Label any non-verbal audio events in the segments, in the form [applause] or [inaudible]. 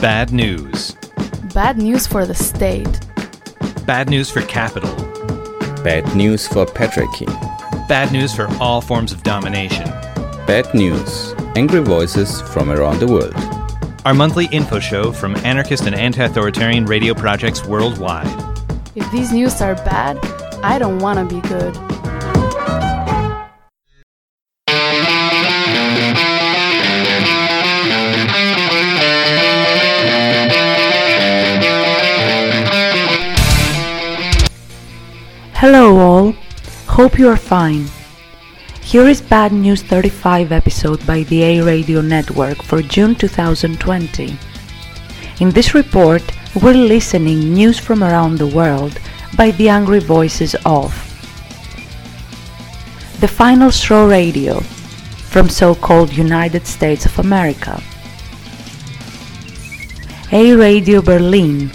Bad news. Bad news for the state. Bad news for capital. Bad news for patriarchy. Bad news for all forms of domination. Bad news. Angry voices from around the world. Our monthly info show from anarchist and anti authoritarian radio projects worldwide. If these news are bad, I don't want to be good. Hello all, hope you are fine. Here is Bad News 35 episode by the A Radio Network for June 2020. In this report, we're listening news from around the world by the angry voices of the Final Straw Radio from so-called United States of America, A Radio Berlin,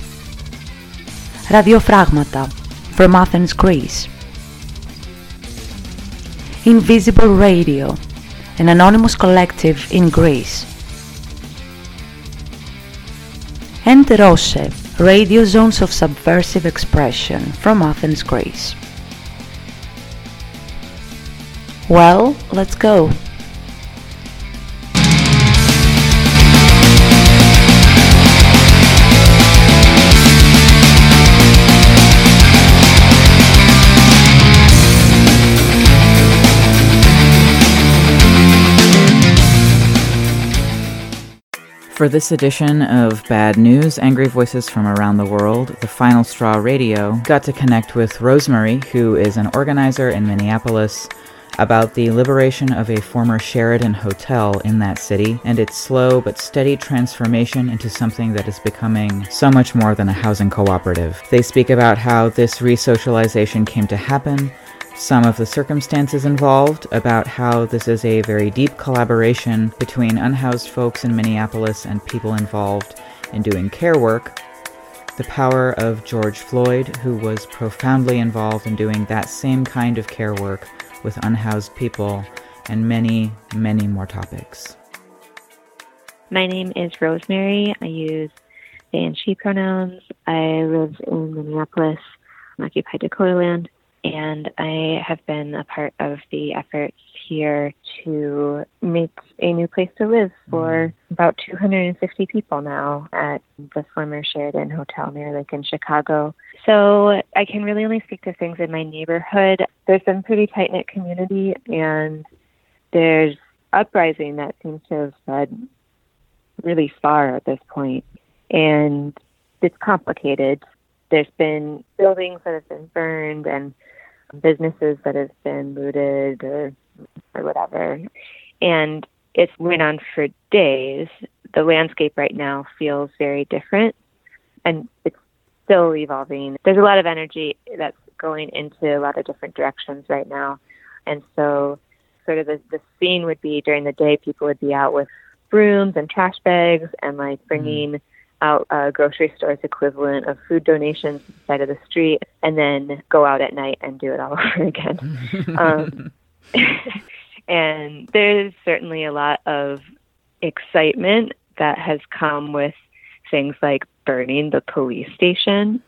Radio Fragmata from Athens, Greece. Invisible Radio, an anonymous collective in Greece. And Rose, radio zones of subversive expression from Athens, Greece. Well, let's go. For this edition of Bad News, Angry Voices from Around the World, the Final Straw Radio got to connect with Rosemary, who is an organizer in Minneapolis, about the liberation of a former Sheraton hotel in that city and its slow but steady transformation into something that is becoming so much more than a housing cooperative. They speak about how this resocialization came to happen some of the circumstances involved, about how this is a very deep collaboration between unhoused folks in Minneapolis and people involved in doing care work, the power of George Floyd, who was profoundly involved in doing that same kind of care work with unhoused people, and many, many more topics. My name is Rosemary. I use they and she pronouns. I live in Minneapolis, occupied Dakota land and I have been a part of the efforts here to make a new place to live for mm-hmm. about 250 people now at the former Sheraton Hotel near Lake in Chicago. So I can really only speak to things in my neighborhood. There's been pretty tight knit community, and there's uprising that seems to have spread really far at this point. point, and it's complicated. There's been buildings that have been burned and businesses that have been looted or or whatever. And it's went on for days. The landscape right now feels very different and it's still evolving. There's a lot of energy that's going into a lot of different directions right now. And so sort of the, the scene would be during the day people would be out with brooms and trash bags and like bringing mm out a grocery store's equivalent of food donations side of the street and then go out at night and do it all [laughs] over again. um, [laughs] and there's certainly a lot of excitement that has come with things like burning the police station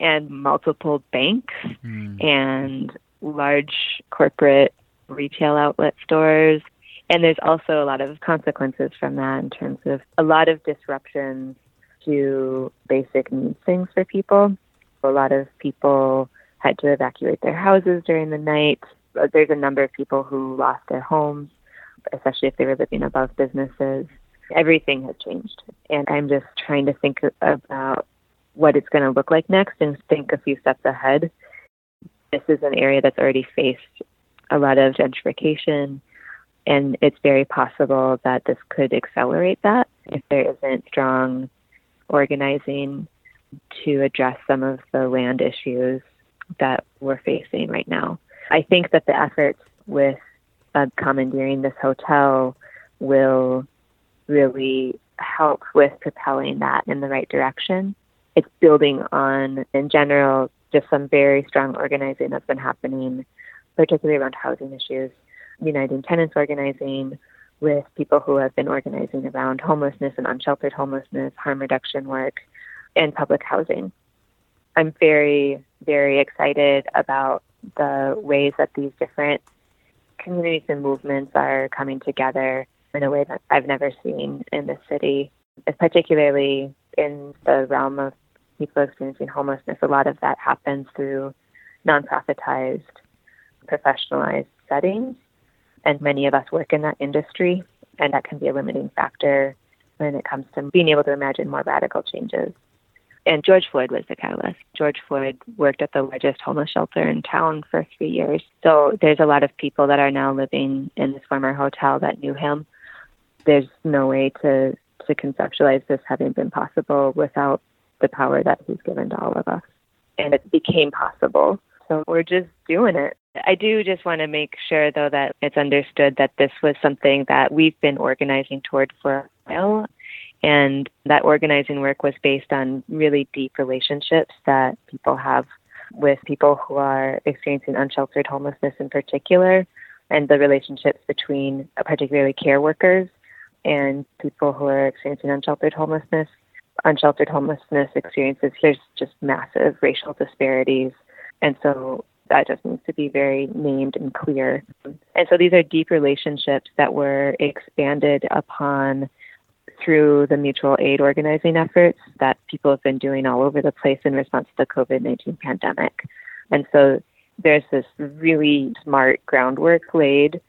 and multiple banks mm. and large corporate retail outlet stores. And there's also a lot of consequences from that in terms of a lot of disruptions to basic needs things for people. A lot of people had to evacuate their houses during the night. Uh, there's a number of people who lost their homes, especially if they were living above businesses. Everything has changed. And I'm just trying to think about what it's going to look like next and think a few steps ahead. This is an area that's already faced a lot of gentrification, and it's very possible that this could accelerate that if there isn't strong organizing to address some of the land issues that we're facing right now. I think that the efforts with uh, commandeering this hotel will really help with propelling that in the right direction. It's building on, in general, just some very strong organizing that's been happening, particularly around housing issues, Uniting Tenants organizing, with people who have been organizing around homelessness and unsheltered homelessness, harm reduction work, and public housing. I'm very, very excited about the ways that these different communities and movements are coming together in a way that I've never seen in the city, particularly in the realm of people experiencing homelessness. A lot of that happens through nonprofitized, professionalized settings, and many of us work in that industry, and that can be a limiting factor when it comes to being able to imagine more radical changes. And George Floyd was the catalyst. George Floyd worked at the largest homeless shelter in town for three years. So there's a lot of people that are now living in this former hotel that knew him. There's no way to, to conceptualize this having been possible without the power that he's given to all of us. And it became possible. So we're just doing it. I do just want to make sure, though, that it's understood that this was something that we've been organizing toward for a while. And that organizing work was based on really deep relationships that people have with people who are experiencing unsheltered homelessness in particular, and the relationships between uh, particularly care workers and people who are experiencing unsheltered homelessness. Unsheltered homelessness experiences, there's just massive racial disparities. And so that just needs to be very named and clear. And so these are deep relationships that were expanded upon through the mutual aid organizing efforts that people have been doing all over the place in response to the COVID 19 pandemic. And so there's this really smart groundwork laid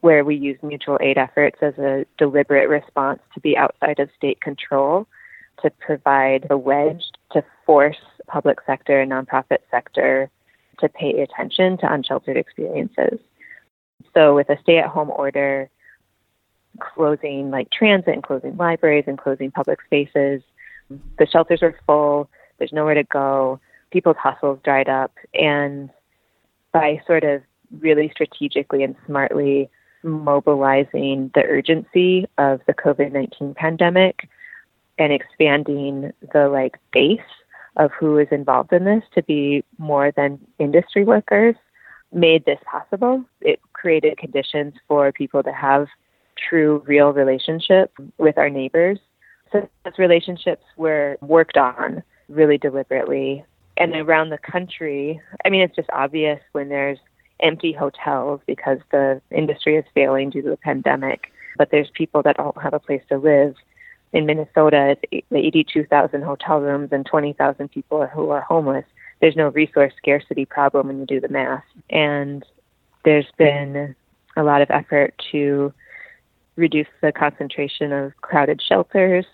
where we use mutual aid efforts as a deliberate response to be outside of state control to provide a wedge to force public sector and nonprofit sector to pay attention to unsheltered experiences. So with a stay at home order, closing like transit and closing libraries and closing public spaces. The shelters are full. There's nowhere to go. People's hustles dried up. And by sort of really strategically and smartly mobilizing the urgency of the COVID 19 pandemic and expanding the like base of who is involved in this to be more than industry workers made this possible. It created conditions for people to have true, real relationship with our neighbors. So those relationships were worked on really deliberately. And around the country, I mean, it's just obvious when there's empty hotels because the industry is failing due to the pandemic, but there's people that don't have a place to live. In Minnesota, it's 82,000 hotel rooms and 20,000 people who are homeless. There's no resource scarcity problem when you do the math. And there's been a lot of effort to reduce the concentration of crowded shelters,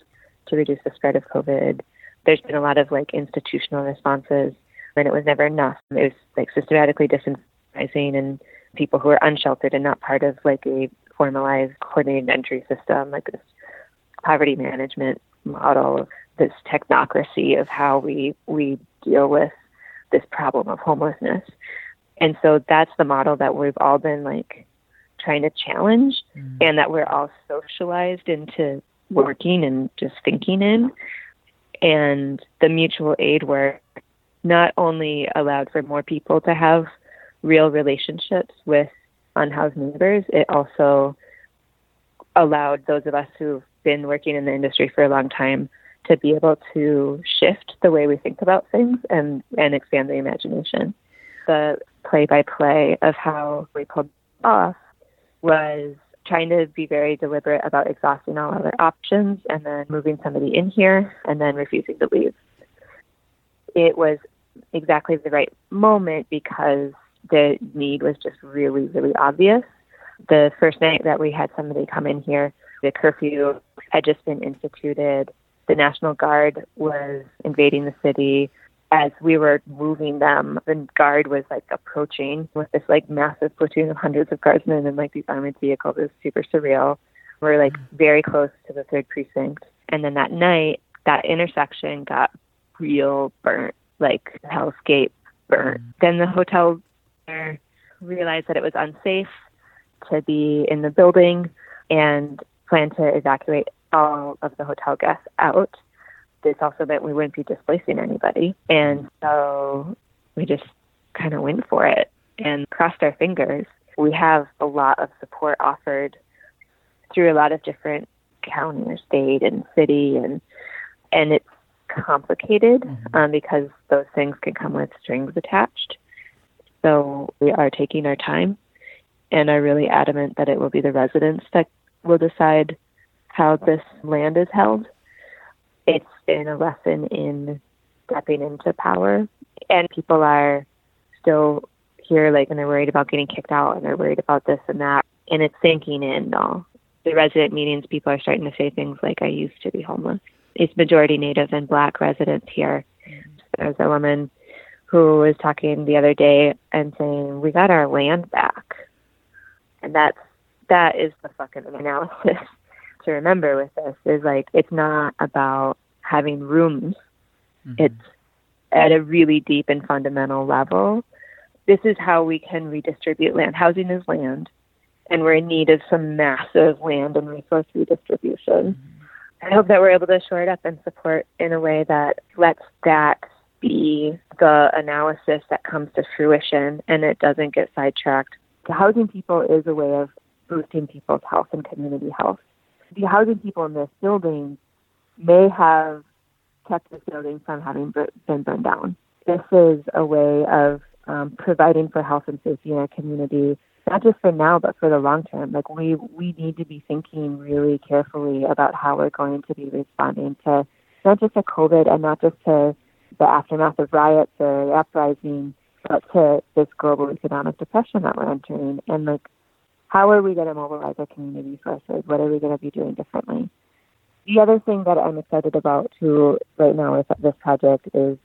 to reduce the spread of COVID. There's been a lot of like institutional responses, and it was never enough. It was like systematically disenfranchising and people who are unsheltered and not part of like a formalized coordinated entry system, like this poverty management model, this technocracy of how we we deal with this problem of homelessness. And so that's the model that we've all been like trying to challenge mm. and that we're all socialized into working and just thinking in. And the mutual aid work not only allowed for more people to have real relationships with unhoused neighbors, it also allowed those of us who've been working in the industry for a long time to be able to shift the way we think about things and, and expand the imagination. The play by play of how we pulled off was trying to be very deliberate about exhausting all other options and then moving somebody in here and then refusing to leave. It was exactly the right moment because the need was just really, really obvious. The first night that we had somebody come in here, the curfew had just been instituted. The National Guard was invading the city as we were moving them, the guard was like approaching with this like massive platoon of hundreds of guardsmen and like these armored vehicles. It was super surreal. We're like mm-hmm. very close to the third precinct. And then that night, that intersection got real burnt, like hellscape burnt. Mm-hmm. Then the hotel realized that it was unsafe to be in the building and planned to evacuate all of the hotel guests out this also meant we wouldn't be displacing anybody. And so we just kind of went for it and crossed our fingers. We have a lot of support offered through a lot of different county or state and city and and it's complicated Mm-hmm. um, because those things can come with strings attached. So we are taking our time and are really adamant that it will be the residents that will decide how this land is held. It's been a lesson in stepping into power, and people are still here, like, and they're worried about getting kicked out, and they're worried about this and that, and it's sinking in. The resident meetings, people are starting to say things like, "I used to be homeless." It's majority Native and Black residents here. There's a woman who was talking the other day and saying, "We got our land back," and that's that is the fucking analysis [laughs] to remember with this is like it's not about having rooms. Mm-hmm. It's at a really deep and fundamental level. This is how we can redistribute land. Housing is land, and we're in need of some massive land and resource redistribution. Mm-hmm. I hope that we're able to shore it up and support in a way that lets that be the analysis that comes to fruition and it doesn't get sidetracked. The housing people is a way of boosting people's health and community health. The housing people in this building may have kept this building from having been burned down. This is a way of um, providing for health and safety in our community, not just for now, but for the long term. Like we we need to be thinking really carefully about how we're going to be responding to not just to COVID and not just to the aftermath of riots or uprising, but to this global economic depression that we're entering. And like, how are we going to mobilize our community resources? What are we going to be doing differently? The other thing that I'm excited about too right now with this project is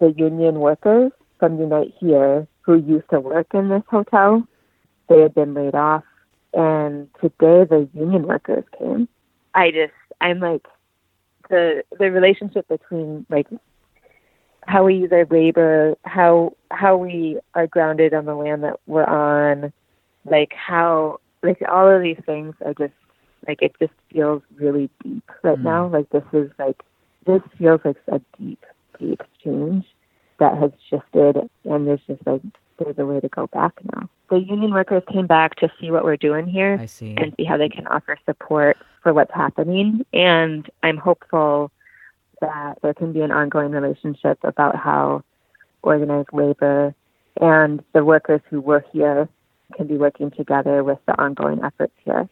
the union workers from Unite Here who used to work in this hotel. They had been laid off, and today the union workers came. I just, I'm like, the the relationship between like how we use our labor, how how we are grounded on the land that we're on, like how like all of these things are just like it just feels really deep right Mm. now. Like this is like this feels like a deep, deep change that has shifted and there's just like there's a way to go back now. The union workers came back to see what we're doing here I see. and see how they can offer support for what's happening. And I'm hopeful that there can be an ongoing relationship about how organized labor and the workers who were here can be working together with the ongoing efforts here.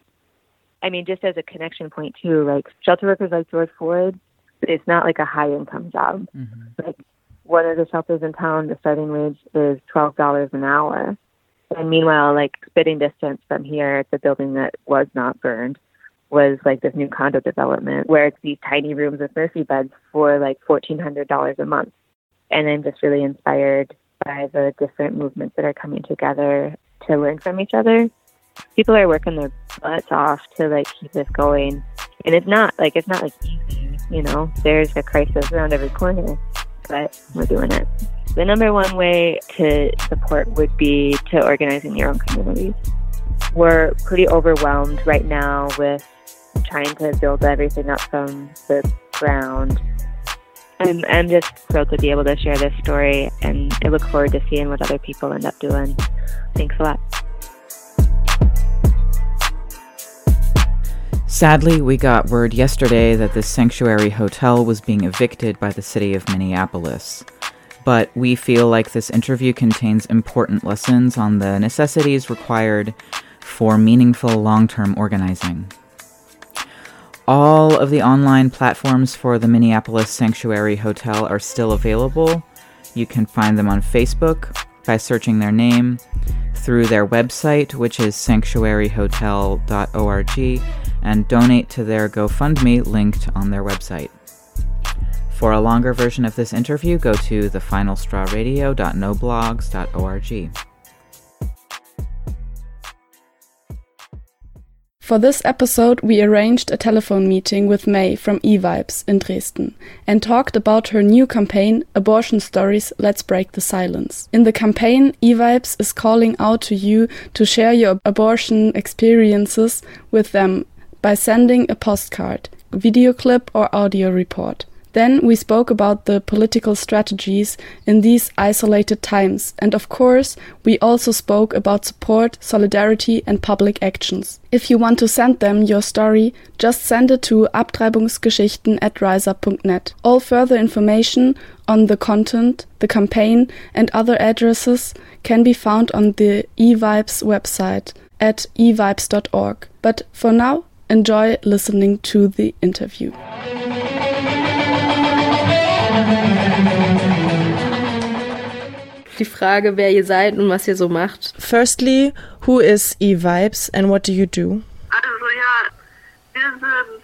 I mean, just as a connection point too, like shelter workers like George Floyd, it's not like a high income job. Mhm. Like one of the shelters in town, the starting wage is twelve dollars an hour. And meanwhile, like spitting distance from here, the building that was not burned was like this new condo development where it's these tiny rooms with Murphy beds for like fourteen hundred dollars a month. And I'm just really inspired by the different movements that are coming together to learn from each other. People are working their butts off to like keep this going. And it's not like it's not like easy, you know. There's a crisis around every corner, but we're doing it. The number one way to support would be to organize in your own communities. We're pretty overwhelmed right now with trying to build everything up from the ground. I'm, I'm just thrilled to be able to share this story, and I look forward to seeing what other people end up doing. Thanks a lot. Sadly, we got word yesterday that the Sanctuary Hotel was being evicted by the city of Minneapolis. But we feel like this interview contains important lessons on the necessities required for meaningful long term organizing. All of the online platforms for the Minneapolis Sanctuary Hotel are still available. You can find them on Facebook by searching their name, through their website, which is sanctuaryhotel.org, and donate to their GoFundMe linked on their website. For a longer version of this interview, go to thefinalstrawradio.noblogs.org. For this episode, we arranged a telephone meeting with May from eVibes in Dresden and talked about her new campaign, Abortion Stories Let's Break the Silence. In the campaign, eVibes is calling out to you to share your abortion experiences with them by sending a postcard, video clip, or audio report. Then we spoke about the political strategies in these isolated times, and of course, we also spoke about support, solidarity, and public actions. If you want to send them your story, just send it to abtreibungsgeschichten at. All further information on the content, the campaign, and other addresses can be found on the eVibes website at evibes.org. But for now, enjoy listening to the interview. Die Frage, wer ihr seid und was ihr so macht. Firstly, who is eVibes and what do you do? Also ja, wir sind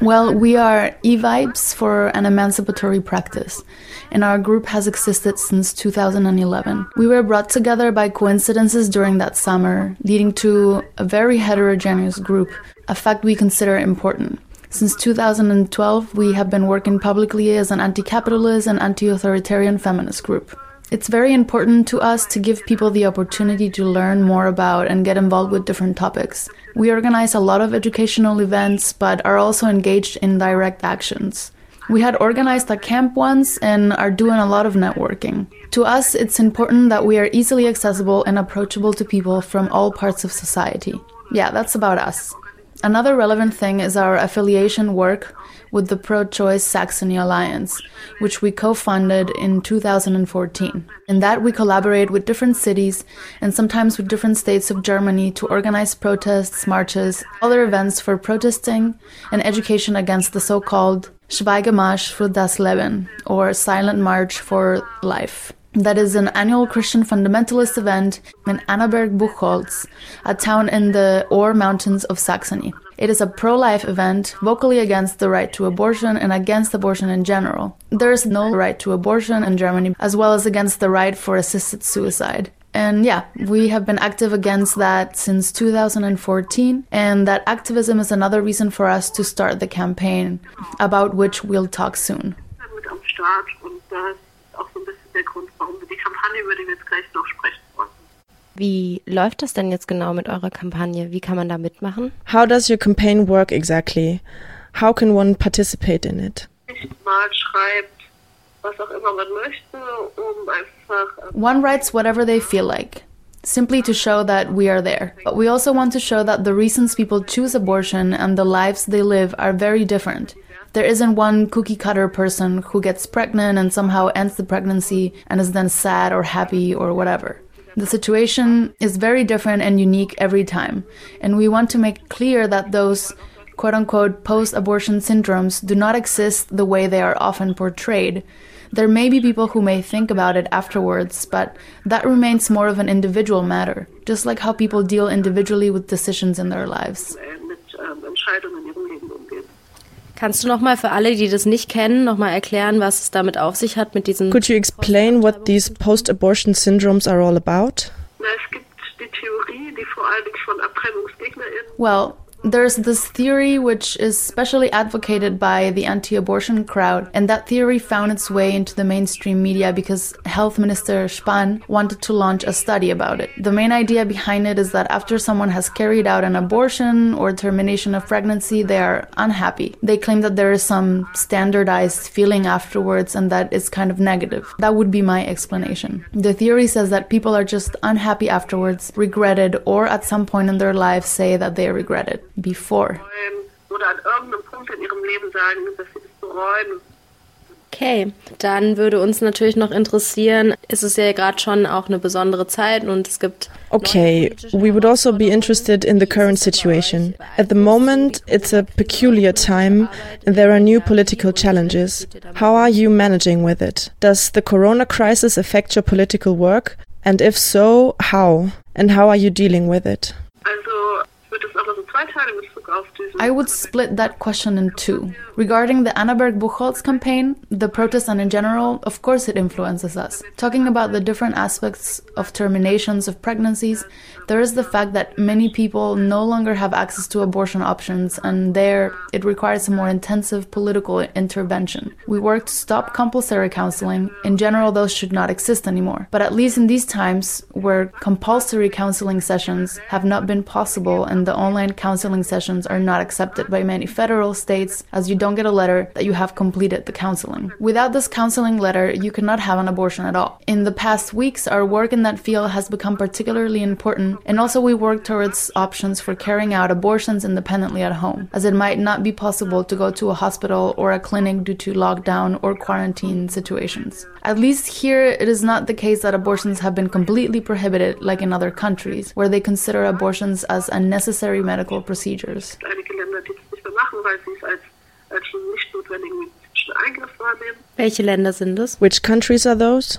Well, we are eVibes for an emancipatory practice, and our group has existed since 2011. We were brought together by coincidences during that summer, leading to a very heterogeneous group, a fact we consider important. Since 2012, we have been working publicly as an anti capitalist and anti authoritarian feminist group. It's very important to us to give people the opportunity to learn more about and get involved with different topics. We organize a lot of educational events, but are also engaged in direct actions. We had organized a camp once and are doing a lot of networking. To us, it's important that we are easily accessible and approachable to people from all parts of society. Yeah, that's about us. Another relevant thing is our affiliation work with the pro choice Saxony Alliance, which we co funded in 2014. In that, we collaborate with different cities and sometimes with different states of Germany to organize protests, marches, other events for protesting and education against the so called Schweigemarsch für das Leben, or Silent March for Life. That is an annual Christian fundamentalist event in Annaberg-Buchholz, a town in the Ore Mountains of Saxony. It is a pro-life event vocally against the right to abortion and against abortion in general. There is no right to abortion in Germany, as well as against the right for assisted suicide. And yeah, we have been active against that since 2014, and that activism is another reason for us to start the campaign, about which we'll talk soon. Wie läuft das denn jetzt genau mit eurer Kampagne? Wie kann man da mitmachen? How does your campaign work exactly? How can one participate in it? Mal schreibt, was auch immer man möchte, um einfach ähm, One writes whatever they feel like, simply to show that we are there. But we also want to show that the reasons people choose abortion and the lives they live are very different. There isn't one cookie cutter person who gets pregnant and somehow ends the pregnancy and is then sad or happy or whatever. The situation is very different and unique every time, and we want to make clear that those quote unquote post abortion syndromes do not exist the way they are often portrayed. There may be people who may think about it afterwards, but that remains more of an individual matter, just like how people deal individually with decisions in their lives. Kannst du noch mal für alle, die das nicht kennen, noch mal erklären, was es damit auf sich hat mit diesen Could you explain what these post abortion syndromes are all about? Na, es gibt die Theorie, die vor allem von AbtreibungsgegnerInnen Well, there's this theory which is specially advocated by the anti abortion crowd, and that theory found its way into the mainstream media because Health Minister Spahn wanted to launch a study about it. The main idea behind it is that after someone has carried out an abortion or termination of pregnancy, they are unhappy. They claim that there is some standardized feeling afterwards and that it's kind of negative. That would be my explanation. The theory says that people are just unhappy afterwards, regretted, or at some point in their lives say that they regret it before. bereuen oder an irgendeinem Punkt in ihrem Leben sagen, dass sie das bereuen. Okay, dann würde uns natürlich noch interessieren, es ist ja gerade schon auch eine besondere Zeit und es gibt Okay, we would also be interested in the current situation. At the moment, it's a peculiar time and there are new political challenges. How are you managing with it? Does the corona crisis affect your political work? And if so, how? And how are you dealing with it? Also ich würde es auch so zweiteilen in Bezug auf diesen I would split that question in two. Regarding the Annaberg Buchholz campaign, the protest and in general, of course it influences us. Talking about the different aspects of terminations of pregnancies, there is the fact that many people no longer have access to abortion options, and there it requires a more intensive political intervention. We work to stop compulsory counseling. In general, those should not exist anymore. But at least in these times, where compulsory counseling sessions have not been possible and the online counseling sessions are not accepted by many federal states, as you don't get a letter that you have completed the counseling. Without this counseling letter, you cannot have an abortion at all. In the past weeks, our work in that field has become particularly important, and also we work towards options for carrying out abortions independently at home, as it might not be possible to go to a hospital or a clinic due to lockdown or quarantine situations. At least here, it is not the case that abortions have been completely prohibited like in other countries, where they consider abortions as unnecessary medical procedures. Welche Länder sind es? Which countries are those?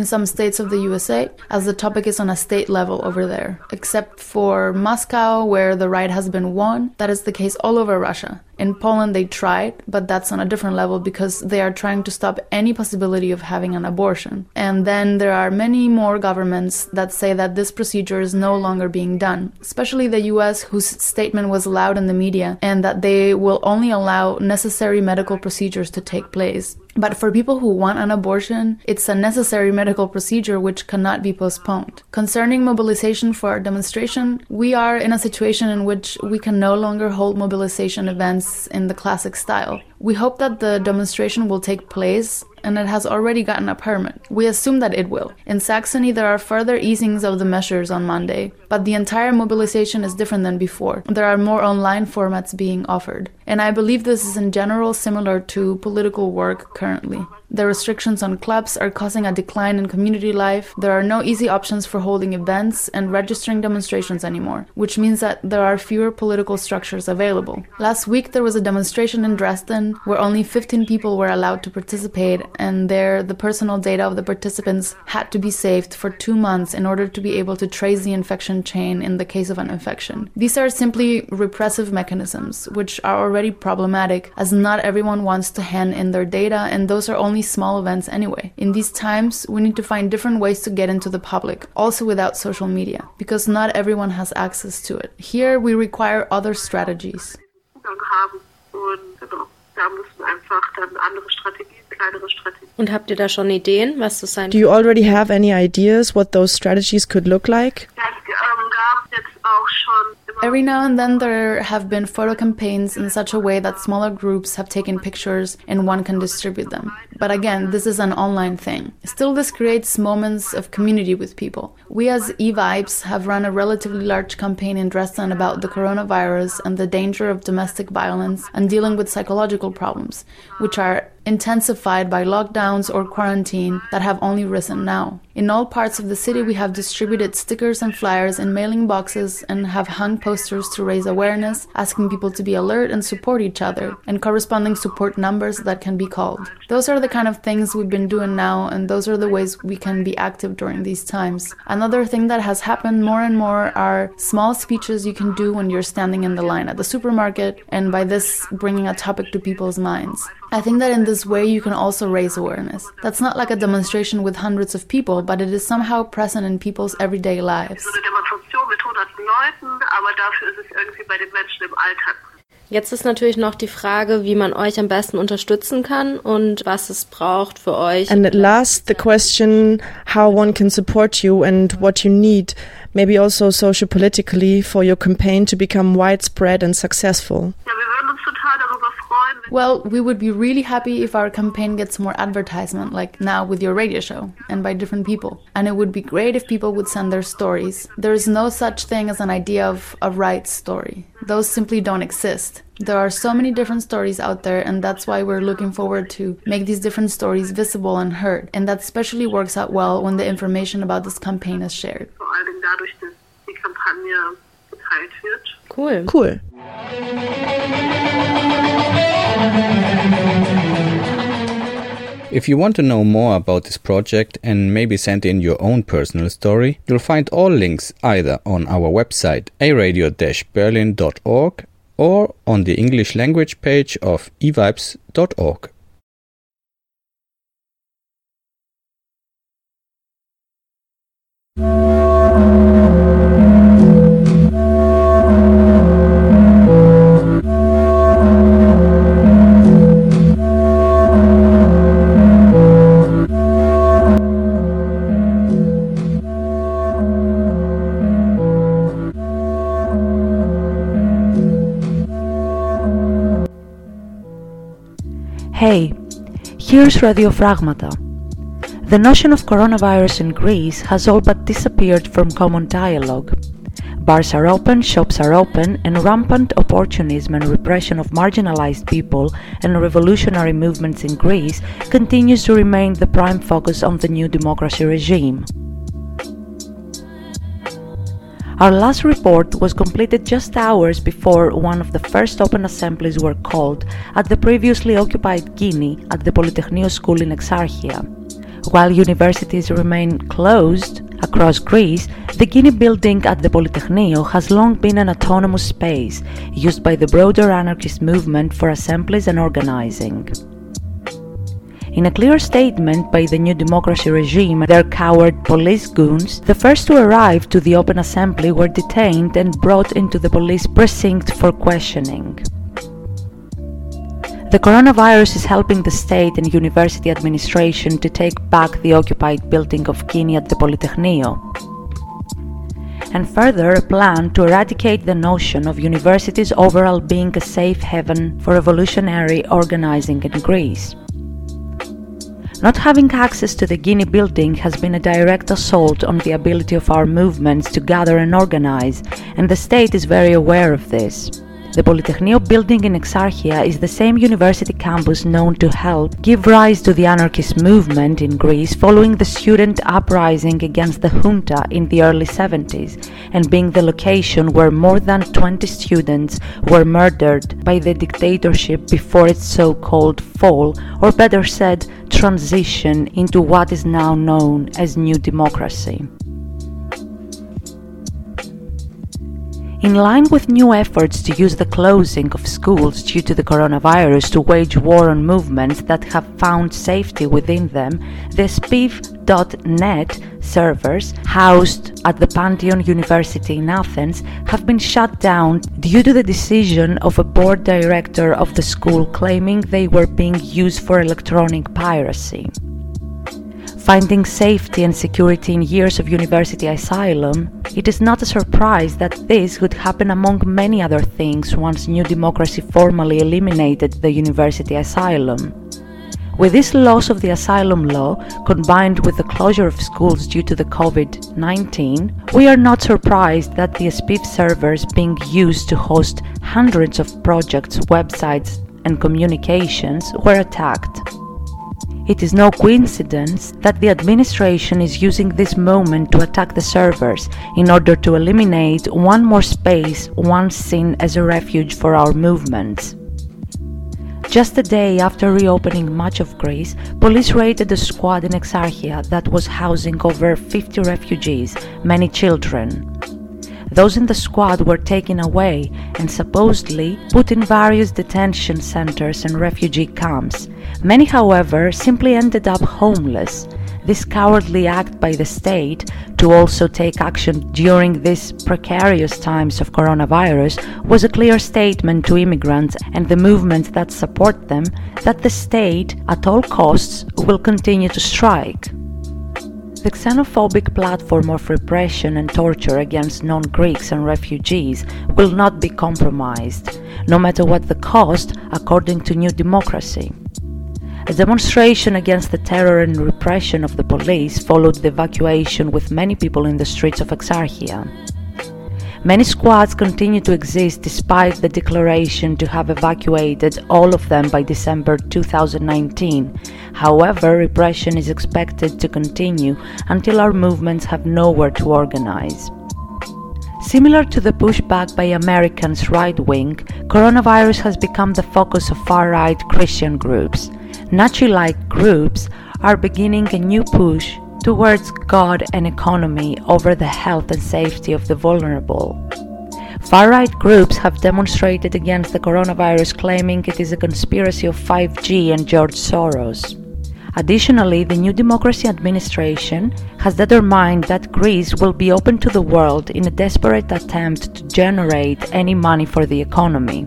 In some states of the USA, as the topic is on a state level over there. Except for Moscow, where the right has been won, that is the case all over Russia. In Poland, they tried, but that's on a different level because they are trying to stop any possibility of having an abortion. And then there are many more governments that say that this procedure is no longer being done, especially the US, whose statement was loud in the media, and that they will only allow necessary medical procedures to take place. But for people who want an abortion, it's a necessary medical procedure which cannot be postponed. Concerning mobilization for our demonstration, we are in a situation in which we can no longer hold mobilization events in the classic style. We hope that the demonstration will take place and it has already gotten a permit. We assume that it will. In Saxony, there are further easings of the measures on Monday, but the entire mobilization is different than before. There are more online formats being offered. And I believe this is in general similar to political work currently. The restrictions on clubs are causing a decline in community life. There are no easy options for holding events and registering demonstrations anymore, which means that there are fewer political structures available. Last week, there was a demonstration in Dresden where only 15 people were allowed to participate, and there the personal data of the participants had to be saved for two months in order to be able to trace the infection chain in the case of an infection. These are simply repressive mechanisms, which are already problematic, as not everyone wants to hand in their data, and those are only small events anyway. In these times, we need to find different ways to get into the public, also without social media, because not everyone has access to it. Here, we require other strategies. Und habt ihr da schon Ideen, was das sein Do you already have any ideas what those strategies could look like? Every now and then there have been photo campaigns in such a way that smaller groups have taken pictures and one can distribute them. But again, this is an online thing. Still, this creates moments of community with people. We as eVibes have run a relatively large campaign in Dresden about the coronavirus and the danger of domestic violence and dealing with psychological problems, which are intensified by lockdowns or quarantine that have only risen now. In all parts of the city, we have distributed stickers and flyers in mailing boxes and have hung posters to raise awareness, asking people to be alert and support each other, and corresponding support numbers that can be called. Those are the kind of things we've been doing now, and those are the ways we can be active during these times. Another thing that has happened more and more are small speeches you can do when you're standing in the line at the supermarket, and by this, bringing a topic to people's minds. I think that in this way you can also raise awareness. That's not like a demonstration with hundreds of people, but it is somehow present in people's everyday lives. Jetzt ist natürlich noch die Frage, wie man euch am besten unterstützen kann und was es braucht für euch. And at last, the question how one can support you and what you need, maybe also socio-politically, for your campaign to become widespread and successful. Well, we would be really happy if our campaign gets more advertisement, like now with your radio show, and by different people. And it would be great if people would send their stories. There is no such thing as an idea of a right story, those simply don't exist. There are so many different stories out there, and that's why we're looking forward to make these different stories visible and heard. And that especially works out well when the information about this campaign is shared. Cool. Cool. If you want to know more about this project and maybe send in your own personal story, you'll find all links either on our website aradio-berlin.org or on the English language page of evibes.org. you Hey, here's Radio Fragmata. The notion of coronavirus in Greece has all but disappeared from common dialogue. Bars are open, shops are open, and rampant opportunism and repression of marginalized people and revolutionary movements in Greece continues to remain the prime focus on the new democracy regime. Our last report was completed just hours before one of the first open assemblies were called at the previously occupied Gini at the Polytechnio School in Exarchia. While universities remain closed across Greece, the Gini building at the Polytechnio has long been an autonomous space used by the broader anarchist movement for assemblies and organizing. In a clear statement by the New Democracy regime their coward police goons, the first to arrive to the open assembly were detained and brought into the police precinct for questioning. The coronavirus is helping the state and university administration to take back the occupied building of Gini at the Polytechnio. And further, a plan to eradicate the notion of universities overall being a safe haven for revolutionary organizing in Greece. Not having access to the Gini building has been a direct assault on the ability of our movements to gather and organize, and the state is very aware of this. The Polytechnio building in Exarchia is the same university campus known to help give rise to the anarchist movement in Greece following the student uprising against the junta in the early 70s and being the location where more than 20 students were murdered by the dictatorship before its so-called fall or better said transition into what is now known as new democracy. In line with new efforts to use the closing of schools due to the coronavirus to wage war on movements that have found safety within them, the spiv.net servers housed at the Panteion University in Athens have been shut down due to the decision of a board director of the school claiming they were being used for electronic piracy. Finding safety and security in years of university asylum, it is not a surprise that this would happen among many other things once New Democracy formally eliminated the university asylum. With this loss of the asylum law, combined with the closure of schools due to the COVID 19, we are not surprised that the spiv servers being used to host hundreds of projects, websites, and communications were attacked. It is no coincidence that the administration is using this moment to attack the servers in order to eliminate one more space once seen as a refuge for our movements. Just a day after reopening much of Greece, police raided a squad in Exarchia that was housing over 50 refugees, many children. Those in the squad were taken away and supposedly put in various detention centers and refugee camps. Many, however, simply ended up homeless. This cowardly act by the state to also take action during these precarious times of coronavirus was a clear statement to immigrants and the movements that support them that the state, at all costs, will continue to strike. The xenophobic platform of repression and torture against non Greeks and refugees will not be compromised, no matter what the cost, according to New Democracy. A demonstration against the terror and repression of the police followed the evacuation with many people in the streets of Exarchia. Many squads continue to exist despite the declaration to have evacuated all of them by December 2019. However, repression is expected to continue until our movements have nowhere to organize. Similar to the pushback by Americans right wing, coronavirus has become the focus of far right Christian groups. Nazi like groups are beginning a new push towards God and economy over the health and safety of the vulnerable. Far right groups have demonstrated against the coronavirus, claiming it is a conspiracy of 5G and George Soros. Additionally, the New Democracy administration has determined that Greece will be open to the world in a desperate attempt to generate any money for the economy.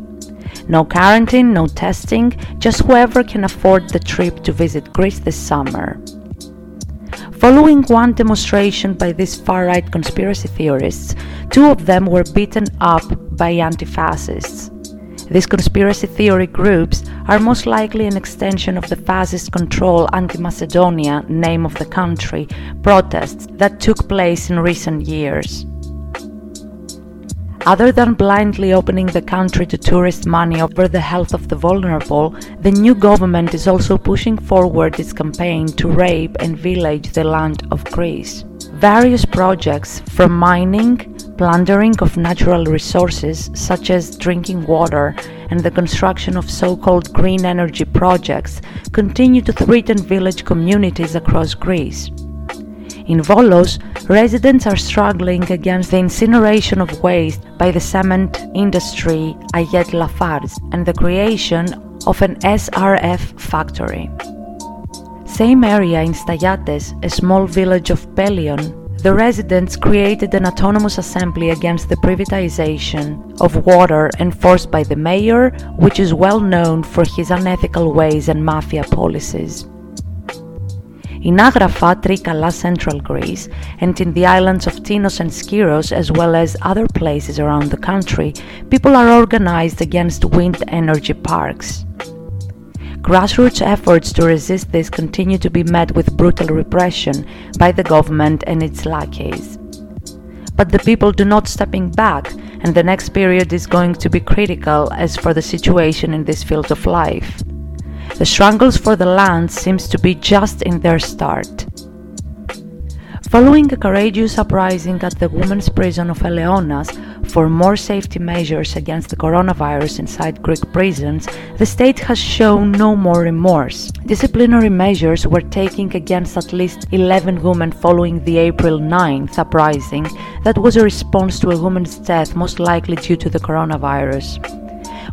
No quarantine, no testing, just whoever can afford the trip to visit Greece this summer. Following one demonstration by these far right conspiracy theorists, two of them were beaten up by anti fascists. These conspiracy theory groups are most likely an extension of the fascist control anti Macedonia name of the country protests that took place in recent years. Other than blindly opening the country to tourist money over the health of the vulnerable, the new government is also pushing forward its campaign to rape and village the land of Greece. Various projects, from mining, plundering of natural resources such as drinking water, and the construction of so called green energy projects, continue to threaten village communities across Greece. In Volos, residents are struggling against the incineration of waste by the cement industry Ayet Lafarge and the creation of an SRF factory. Same area in Stagiates, a small village of Pelion, the residents created an autonomous assembly against the privatization of water enforced by the mayor, which is well known for his unethical ways and mafia policies. In Agrafa, Trikala, central Greece, and in the islands of Tinos and Skiros, as well as other places around the country, people are organized against wind energy parks. Grassroots efforts to resist this continue to be met with brutal repression by the government and its lackeys. But the people do not stepping back, and the next period is going to be critical as for the situation in this field of life. The struggles for the land seems to be just in their start. Following a courageous uprising at the women's prison of Eleonas for more safety measures against the coronavirus inside Greek prisons, the state has shown no more remorse. Disciplinary measures were taken against at least 11 women following the April 9th uprising that was a response to a woman's death most likely due to the coronavirus.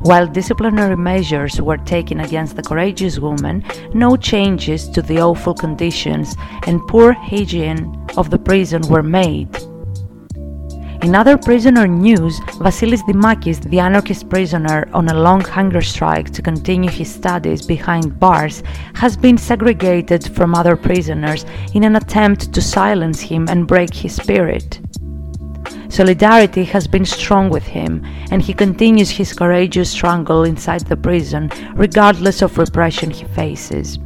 While disciplinary measures were taken against the courageous woman, no changes to the awful conditions and poor hygiene of the prison were made. In other prisoner news, Vasilis Dimakis, the anarchist prisoner on a long hunger strike to continue his studies behind bars, has been segregated from other prisoners in an attempt to silence him and break his spirit. Solidarity has been strong with him, and he continues his courageous struggle inside the prison, regardless of repression he faces.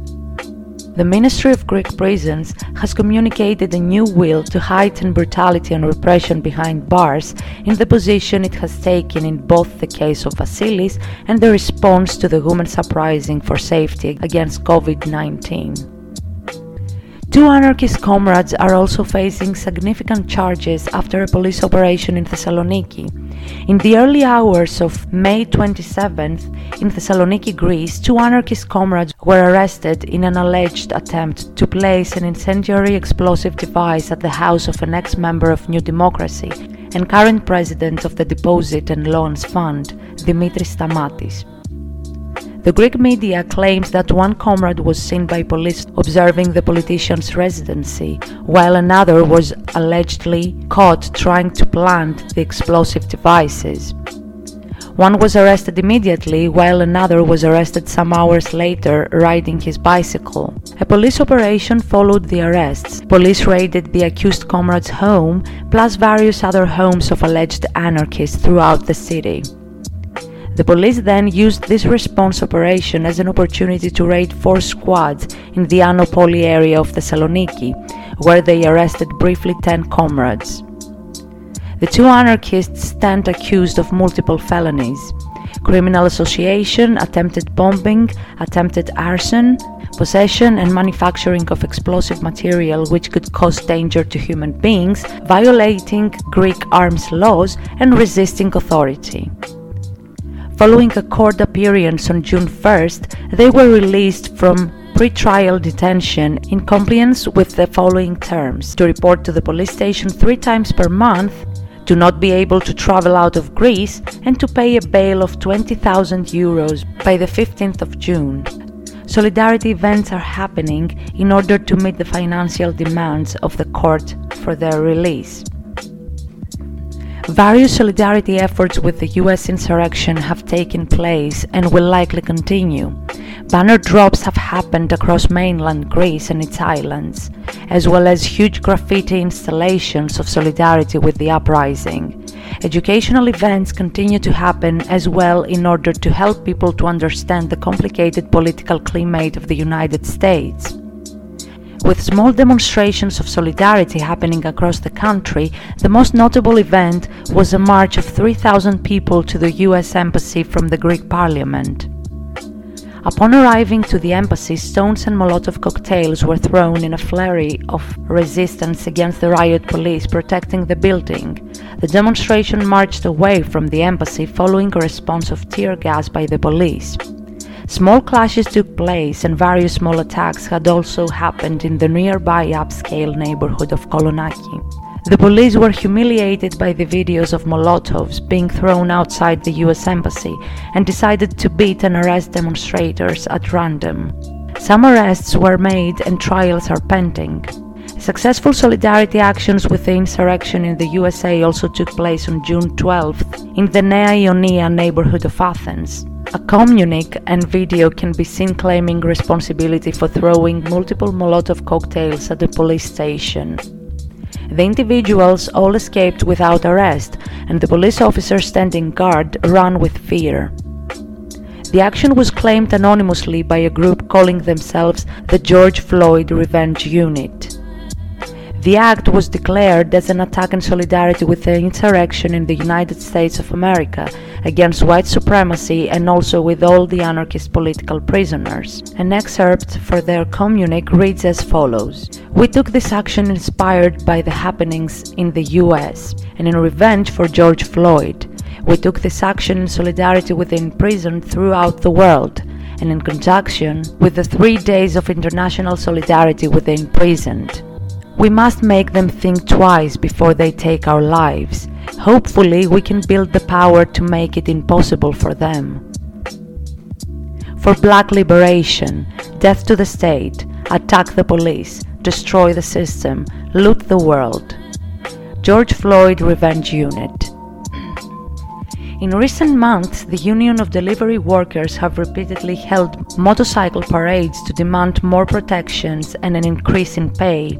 The Ministry of Greek Prisons has communicated a new will to heighten brutality and repression behind bars in the position it has taken in both the case of Vasilis and the response to the women's uprising for safety against COVID 19. Two anarchist comrades are also facing significant charges after a police operation in Thessaloniki. In the early hours of May 27th, in Thessaloniki, Greece, two anarchist comrades were arrested in an alleged attempt to place an incendiary explosive device at the house of an ex member of New Democracy and current president of the Deposit and Loans Fund, Dimitris Stamatis. The Greek media claims that one comrade was seen by police observing the politician's residency, while another was allegedly caught trying to plant the explosive devices. One was arrested immediately, while another was arrested some hours later riding his bicycle. A police operation followed the arrests. Police raided the accused comrade's home, plus various other homes of alleged anarchists throughout the city. The police then used this response operation as an opportunity to raid four squads in the Anopoli area of Thessaloniki, where they arrested briefly 10 comrades. The two anarchists stand accused of multiple felonies criminal association, attempted bombing, attempted arson, possession and manufacturing of explosive material which could cause danger to human beings, violating Greek arms laws, and resisting authority. Following a court appearance on June 1st, they were released from pre-trial detention in compliance with the following terms to report to the police station three times per month, to not be able to travel out of Greece, and to pay a bail of 20,000 euros by the 15th of June. Solidarity events are happening in order to meet the financial demands of the court for their release. Various solidarity efforts with the US insurrection have taken place and will likely continue. Banner drops have happened across mainland Greece and its islands, as well as huge graffiti installations of solidarity with the uprising. Educational events continue to happen as well in order to help people to understand the complicated political climate of the United States. With small demonstrations of solidarity happening across the country, the most notable event was a march of 3,000 people to the US Embassy from the Greek Parliament. Upon arriving to the embassy, stones and Molotov cocktails were thrown in a flurry of resistance against the riot police protecting the building. The demonstration marched away from the embassy following a response of tear gas by the police. Small clashes took place and various small attacks had also happened in the nearby upscale neighborhood of Kolonaki. The police were humiliated by the videos of Molotovs being thrown outside the US Embassy and decided to beat and arrest demonstrators at random. Some arrests were made and trials are pending. Successful solidarity actions with the insurrection in the USA also took place on June 12th in the Nea Ionia neighborhood of Athens. A communique and video can be seen claiming responsibility for throwing multiple Molotov cocktails at the police station. The individuals all escaped without arrest, and the police officer standing guard ran with fear. The action was claimed anonymously by a group calling themselves the George Floyd Revenge Unit. The act was declared as an attack in solidarity with the insurrection in the United States of America against white supremacy and also with all the anarchist political prisoners. An excerpt for their communique reads as follows We took this action inspired by the happenings in the US and in revenge for George Floyd. We took this action in solidarity with the imprisoned throughout the world and in conjunction with the three days of international solidarity with the imprisoned. We must make them think twice before they take our lives. Hopefully, we can build the power to make it impossible for them. For black liberation, death to the state, attack the police, destroy the system, loot the world. George Floyd Revenge Unit. In recent months, the Union of Delivery Workers have repeatedly held motorcycle parades to demand more protections and an increase in pay.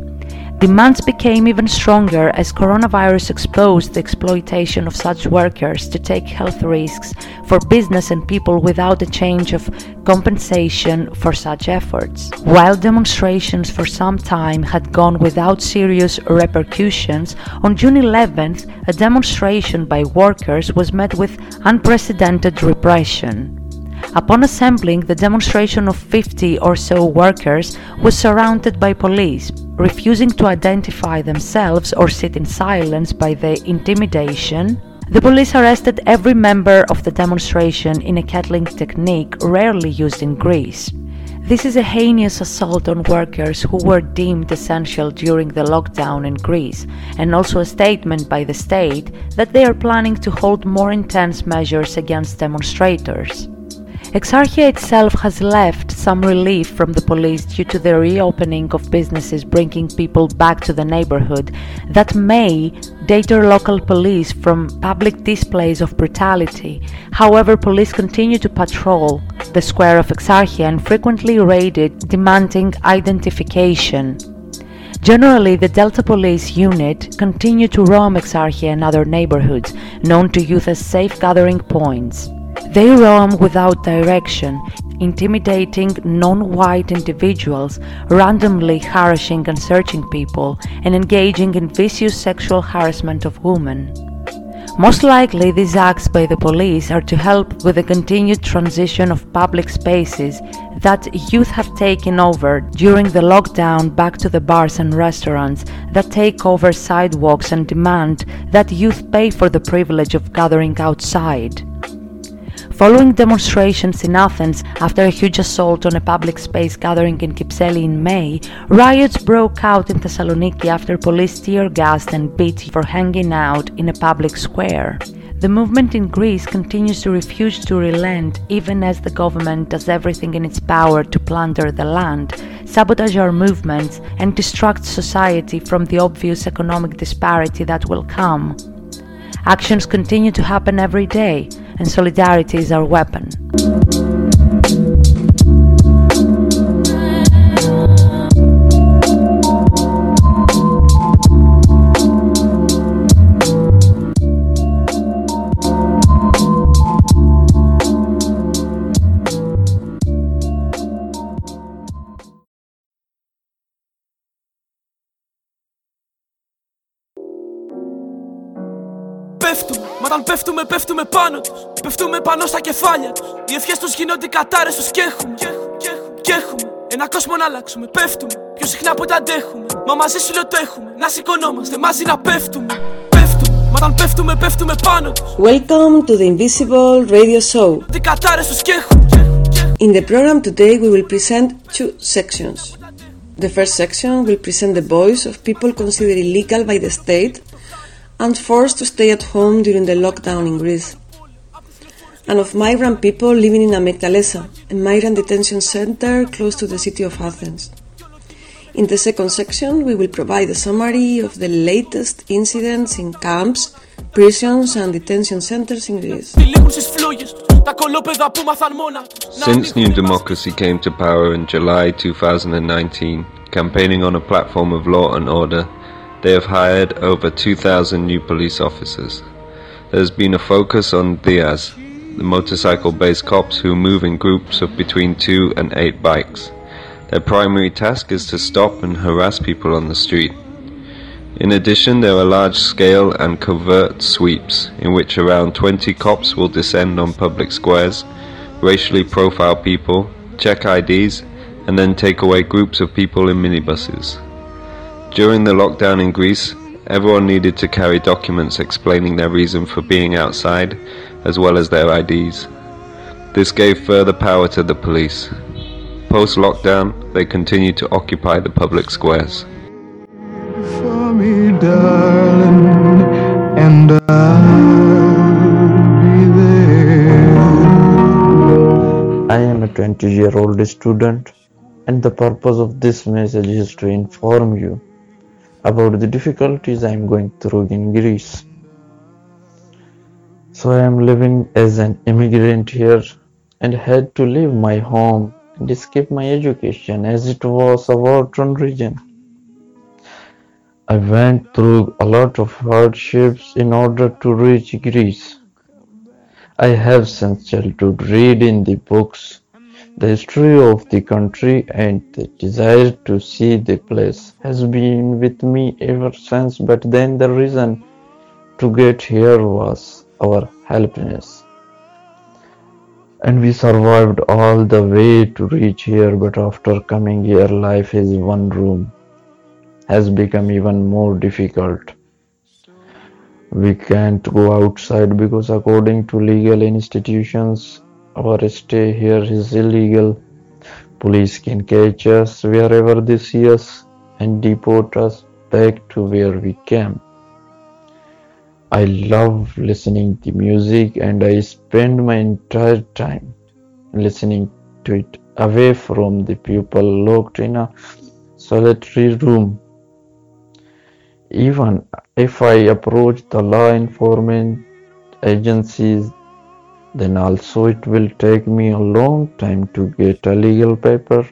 Demands became even stronger as coronavirus exposed the exploitation of such workers to take health risks for business and people without a change of compensation for such efforts. While demonstrations for some time had gone without serious repercussions, on June 11th, a demonstration by workers was met with unprecedented repression. Upon assembling, the demonstration of 50 or so workers was surrounded by police, refusing to identify themselves or sit in silence by the intimidation. The police arrested every member of the demonstration in a kettling technique rarely used in Greece. This is a heinous assault on workers who were deemed essential during the lockdown in Greece, and also a statement by the state that they are planning to hold more intense measures against demonstrators. Exarchia itself has left some relief from the police due to the reopening of businesses bringing people back to the neighborhood that may deter local police from public displays of brutality. However, police continue to patrol the square of Exarchia and frequently raid it, demanding identification. Generally, the Delta Police unit continue to roam Exarchia and other neighborhoods, known to youth as safe gathering points. They roam without direction, intimidating non white individuals, randomly harassing and searching people, and engaging in vicious sexual harassment of women. Most likely, these acts by the police are to help with the continued transition of public spaces that youth have taken over during the lockdown back to the bars and restaurants that take over sidewalks and demand that youth pay for the privilege of gathering outside. Following demonstrations in Athens after a huge assault on a public space gathering in Kypseli in May, riots broke out in Thessaloniki after police tear gassed and beat for hanging out in a public square. The movement in Greece continues to refuse to relent even as the government does everything in its power to plunder the land, sabotage our movements, and distract society from the obvious economic disparity that will come. Actions continue to happen every day, and solidarity is our weapon. Όταν πέφτουμε, πέφτουμε πάνω τους. Πέφτουμε πάνω στα κεφάλια τους. Οι ευχές τους γίνονται κατάρε του και έχουμε. Και έχουμε. Ένα κόσμο να αλλάξουμε. Πέφτουμε. Πιο συχνά από τα αντέχουμε. Μα μαζί σου λέω το έχουμε. Να σηκωνόμαστε μαζί να πέφτουμε. Πέφτουμε. Μα όταν πέφτουμε, πέφτουμε πάνω τους. Welcome to the Invisible Radio Show. Τι κατάρε του και έχουμε. In the program today, we will present two sections. The first section will present the voice of people considered illegal by the state and forced to stay at home during the lockdown in Greece, and of migrant people living in Amygdaleza, a migrant detention center close to the city of Athens. In the second section, we will provide a summary of the latest incidents in camps, prisons, and detention centers in Greece. Since New Democracy came to power in July 2019, campaigning on a platform of law and order, they have hired over 2,000 new police officers. There has been a focus on DIAS, the motorcycle based cops who move in groups of between two and eight bikes. Their primary task is to stop and harass people on the street. In addition, there are large scale and covert sweeps in which around 20 cops will descend on public squares, racially profile people, check IDs, and then take away groups of people in minibuses. During the lockdown in Greece, everyone needed to carry documents explaining their reason for being outside, as well as their IDs. This gave further power to the police. Post lockdown, they continued to occupy the public squares. For me, darling, and be there. I am a 20 year old student, and the purpose of this message is to inform you about the difficulties I am going through in Greece. So I am living as an immigrant here and had to leave my home and escape my education as it was a war-torn region. I went through a lot of hardships in order to reach Greece. I have since childhood read in the books the history of the country and the desire to see the place has been with me ever since, but then the reason to get here was our helplessness. And we survived all the way to reach here, but after coming here, life is one room has become even more difficult. We can't go outside because, according to legal institutions, our stay here is illegal. Police can catch us wherever they see us and deport us back to where we came. I love listening to music and I spend my entire time listening to it away from the people locked in a solitary room. Even if I approach the law enforcement agencies then also it will take me a long time to get a legal paper.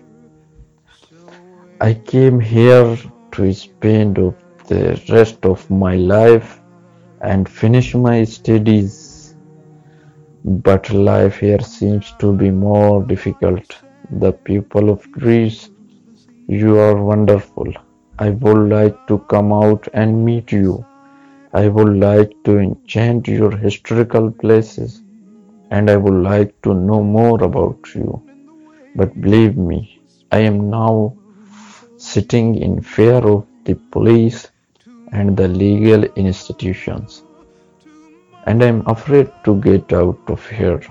I came here to spend the rest of my life and finish my studies. But life here seems to be more difficult. The people of Greece, you are wonderful. I would like to come out and meet you. I would like to enchant your historical places and I would like to know more about you. But believe me, I am now sitting in fear of the police and the legal institutions, and I am afraid to get out of here.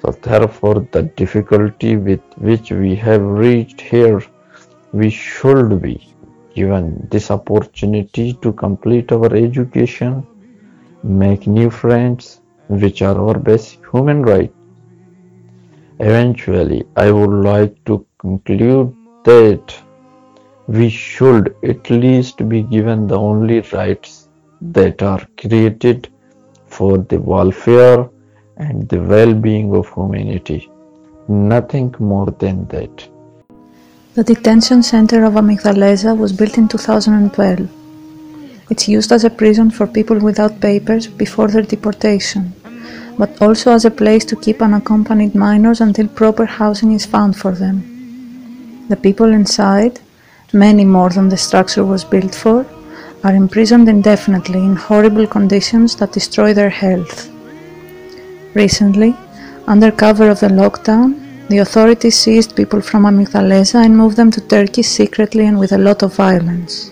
So, therefore, the difficulty with which we have reached here, we should be given this opportunity to complete our education, make new friends, which are our basic human rights. Eventually, I would like to conclude that we should at least be given the only rights that are created for the welfare and the well-being of humanity. Nothing more than that. The detention center of Amygdaleza was built in 2012. It's used as a prison for people without papers before their deportation but also as a place to keep unaccompanied minors until proper housing is found for them. The people inside, many more than the structure was built for, are imprisoned indefinitely in horrible conditions that destroy their health. Recently, under cover of the lockdown, the authorities seized people from Amygdaleza and moved them to Turkey secretly and with a lot of violence.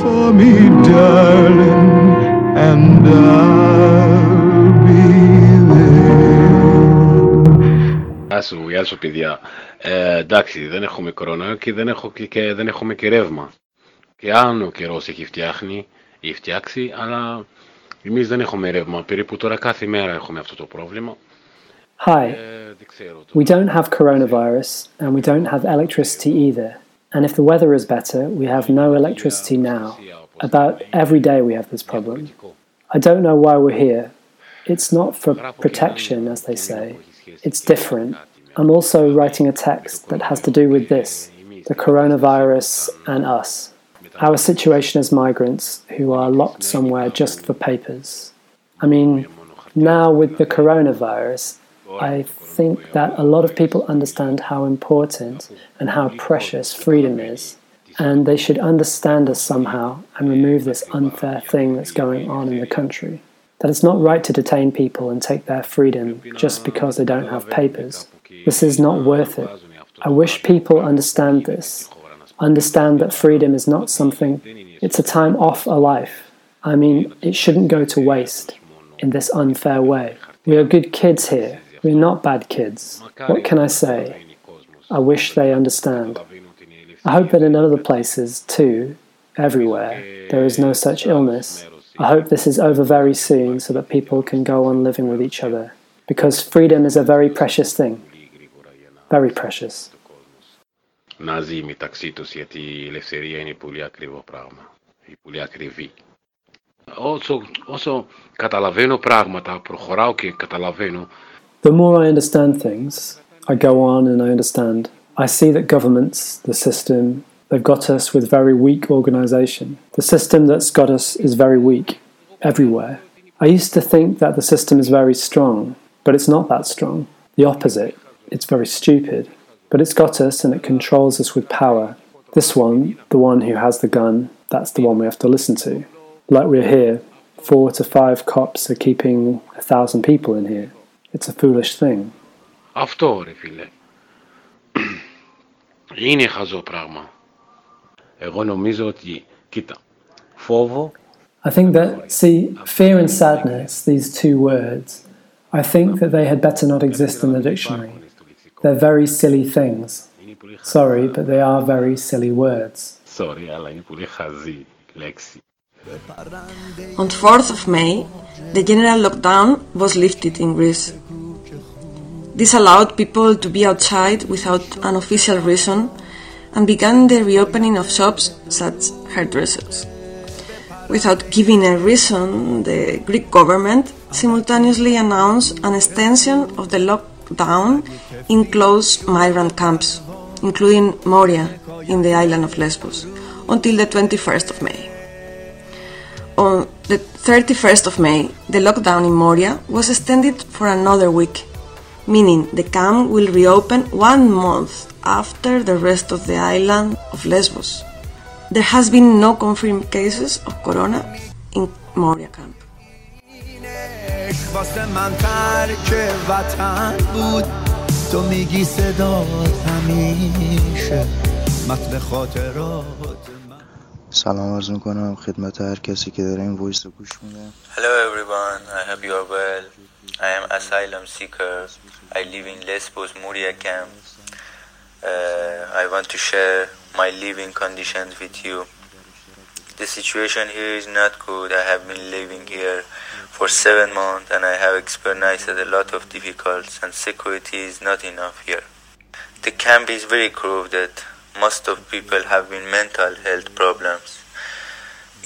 For me, darling, and I'll Γεια σου, γεια σου παιδιά. Ε, εντάξει, δεν έχουμε κορώνα και δεν, έχω, και, και δεν έχουμε και ρεύμα. Και αν ο καιρός έχει φτιάχνει ή φτιάξει, αλλά εμείς δεν έχουμε ρεύμα. Περίπου τώρα κάθε μέρα έχουμε αυτό το πρόβλημα. Hi. We don't have coronavirus and we don't have electricity either. And if the weather is better, we have no electricity now. About every day we have this problem. I don't know why we're here. It's not for protection, as they say. It's different. I'm also writing a text that has to do with this the coronavirus and us. Our situation as migrants who are locked somewhere just for papers. I mean, now with the coronavirus, I think that a lot of people understand how important and how precious freedom is, and they should understand us somehow and remove this unfair thing that's going on in the country. That it's not right to detain people and take their freedom just because they don't have papers. This is not worth it. I wish people understand this. Understand that freedom is not something, it's a time off a life. I mean, it shouldn't go to waste in this unfair way. We are good kids here. We're not bad kids. What can I say? I wish they understand. I hope that in other places, too, everywhere, there is no such illness. I hope this is over very soon so that people can go on living with each other. Because freedom is a very precious thing. Very precious. Να ζει μεταξύ τους γιατί η ελευθερία είναι πολύ ακριβό πράγμα. Είναι πολύ ακριβή. Όσο, όσο καταλαβαίνω πράγματα, προχωράω και καταλαβαίνω The more I understand things, I go on and I understand. I see that governments, the system, they've got us with very weak organisation. The system that's got us is very weak, everywhere. I used to think that the system is very strong, but it's not that strong. The opposite. It's very stupid. But it's got us and it controls us with power. This one, the one who has the gun, that's the one we have to listen to. Like we're here, four to five cops are keeping a thousand people in here. It's a foolish thing. Αυτό ρε φίλε. [clears throat] Είναι χαζό πράγμα. I think that, see, fear and sadness, these two words, I think that they had better not exist in the dictionary. They're very silly things. Sorry, but they are very silly words. On 4th of May, the general lockdown was lifted in Greece. This allowed people to be outside without an official reason and began the reopening of shops such hairdressers. Without giving a reason, the Greek government simultaneously announced an extension of the lockdown in closed migrant camps, including Moria in the island of Lesbos, until the 21st of May. On the 31st of May, the lockdown in Moria was extended for another week, meaning the camp will reopen one month after the rest of the island of Lesbos. There has been no confirmed cases of corona in Moria camp. واسه من ترک وطن بود تو میگی صدات همیشه متن خاطرات سلام عرض میکنم خدمت هر کسی که داره این وایس رو گوش میده Hello everyone, I hope you are well. I am asylum seeker. I live in Lesbos Moria camp. Uh, I want to share my living conditions with you. The situation here is not good. I have been living here for seven months and I have experienced a lot of difficulties and security is not enough here. The camp is very crowded. Most of people have been mental health problems,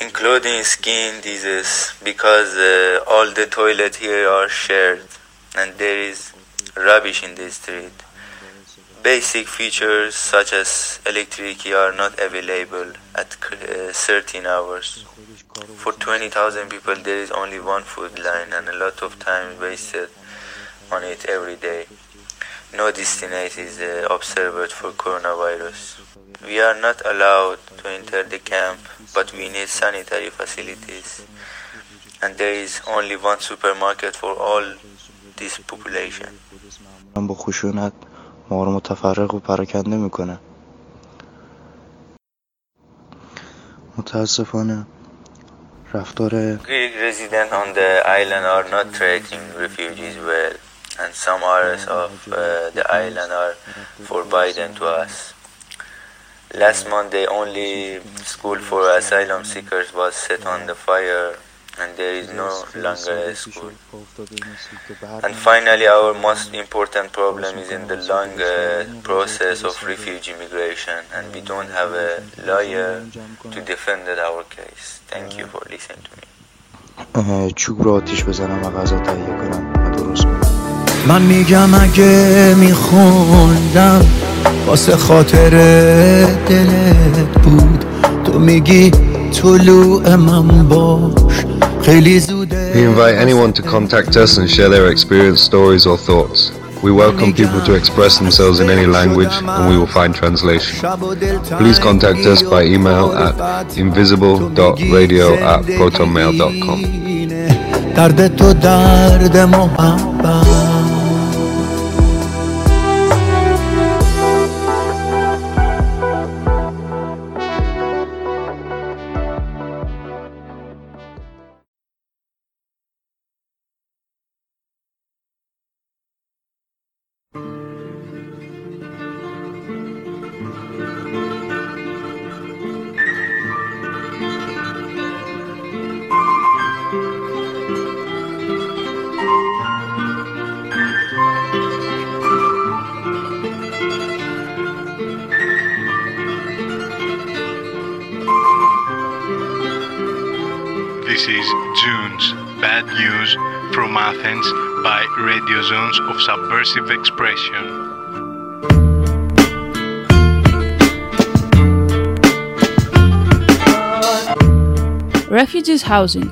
including skin disease, because uh, all the toilets here are shared and there is rubbish in the street. Basic features such as electricity are not available at uh, certain hours. For 20,000 people, there is only one food line and a lot of time wasted on it every day. No destination is uh, observed for coronavirus. We are not allowed to enter the camp but we need sanitary facilities. And there is only one supermarket for all this population. ما رو متفرق و پراکنده می‌کنه متاسفانه رفتار Greek residents on the island are not treating refugees well, and some areas of uh, the island are forbidden to us. Last month, the only school for asylum seekers was set on the fire, and there is no longer a school. And finally, our most important problem is in the long uh, process of refugee migration, and we don't have a lawyer to defend our case. Thank you for listening to me. چوب رو آتیش بزنم و غذا تهیه کنم و درست کنم من میگم اگه میخوندم واسه خاطر دلت بود تو میگی طلوع من باش We invite anyone to contact us and share their experience, stories, or thoughts. We welcome people to express themselves in any language and we will find translation. Please contact us by email at invisible.radio at protonmail.com. housing.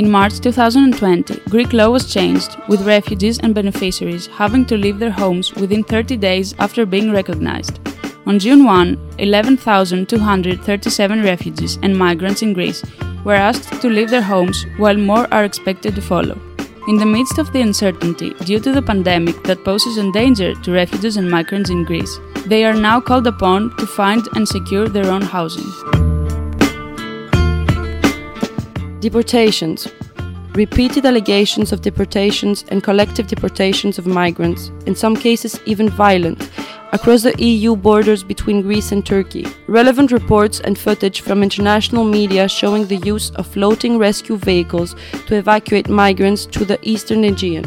In March 2020, Greek law was changed, with refugees and beneficiaries having to leave their homes within 30 days after being recognized. On June 1, 11,237 refugees and migrants in Greece were asked to leave their homes, while more are expected to follow. In the midst of the uncertainty due to the pandemic that poses a danger to refugees and migrants in Greece, they are now called upon to find and secure their own housing. Deportations. Repeated allegations of deportations and collective deportations of migrants, in some cases even violent, across the EU borders between Greece and Turkey. Relevant reports and footage from international media showing the use of floating rescue vehicles to evacuate migrants to the eastern Aegean.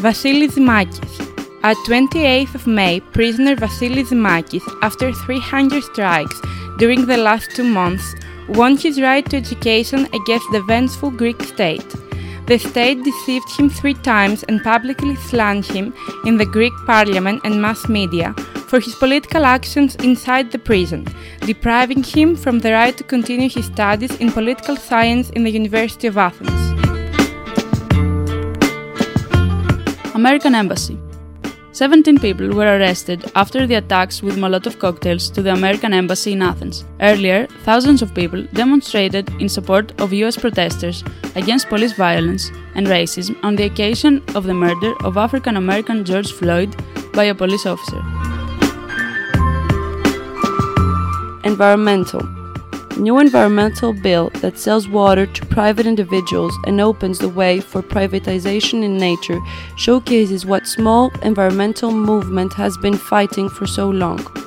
Vasilis Dimakis. At 28th of May, prisoner Vasilis Dimakis, after 300 strikes during the last two months, won his right to education against the vengeful Greek state. The state deceived him three times and publicly slandered him in the Greek parliament and mass media for his political actions inside the prison, depriving him from the right to continue his studies in political science in the University of Athens. American Embassy 17 people were arrested after the attacks with Molotov cocktails to the American Embassy in Athens. Earlier, thousands of people demonstrated in support of US protesters against police violence and racism on the occasion of the murder of African American George Floyd by a police officer. Environmental. New environmental bill that sells water to private individuals and opens the way for privatization in nature showcases what small environmental movement has been fighting for so long.